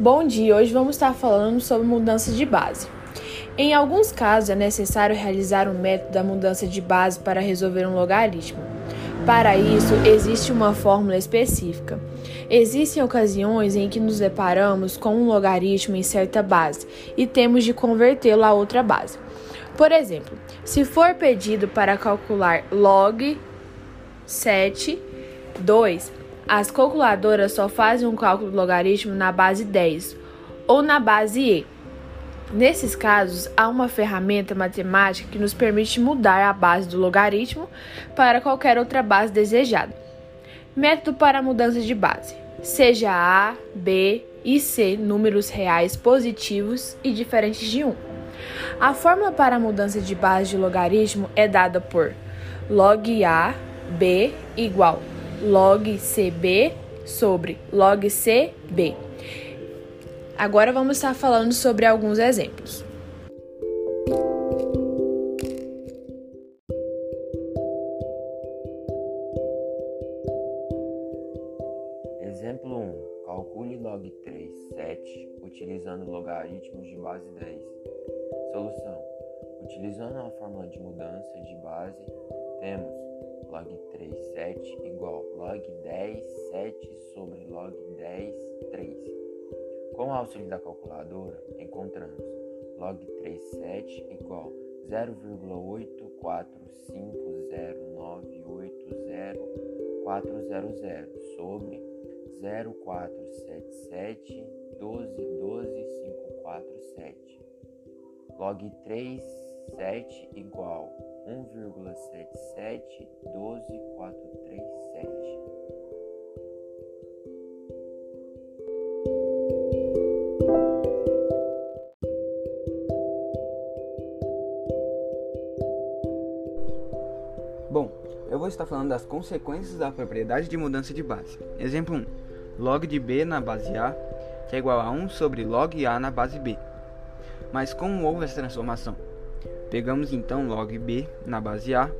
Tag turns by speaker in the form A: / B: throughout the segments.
A: Bom dia, hoje vamos estar falando sobre mudança de base. Em alguns casos é necessário realizar um método da mudança de base para resolver um logaritmo. Para isso, existe uma fórmula específica. Existem ocasiões em que nos deparamos com um logaritmo em certa base e temos de convertê-lo a outra base. Por exemplo, se for pedido para calcular log 7, 2, as calculadoras só fazem um cálculo do logaritmo na base 10 ou na base e. Nesses casos, há uma ferramenta matemática que nos permite mudar a base do logaritmo para qualquer outra base desejada. Método para mudança de base: seja A, B e C números reais positivos e diferentes de 1. A fórmula para a mudança de base de logaritmo é dada por log A, B igual log CB sobre log CB. Agora vamos estar falando sobre alguns exemplos.
B: Exemplo 1. Calcule log 3, 7, utilizando logaritmos de base 10. Solução. Utilizando a fórmula de mudança de base, temos log 3, 7 igual log 10, 7 sobre log 10, 3. Com o auxílio da calculadora, encontramos log 3, 7 igual 0,8450980 sobre 0477 12 12 547. Log 3, 7 igual 1,77 12437.
C: Bom, eu vou estar falando das consequências da propriedade de mudança de base. Exemplo 1. Log de B na base A, que é igual a 1 sobre log A na base B. Mas como houve essa transformação? Pegamos então log b na base a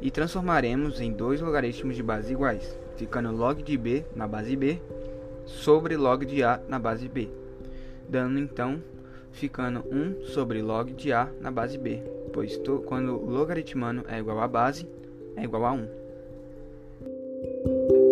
C: e transformaremos em dois logaritmos de base iguais, ficando log de b na base b sobre log de a na base b, dando então ficando 1 sobre log de a na base b, pois quando o logaritmano é igual a base, é igual a 1.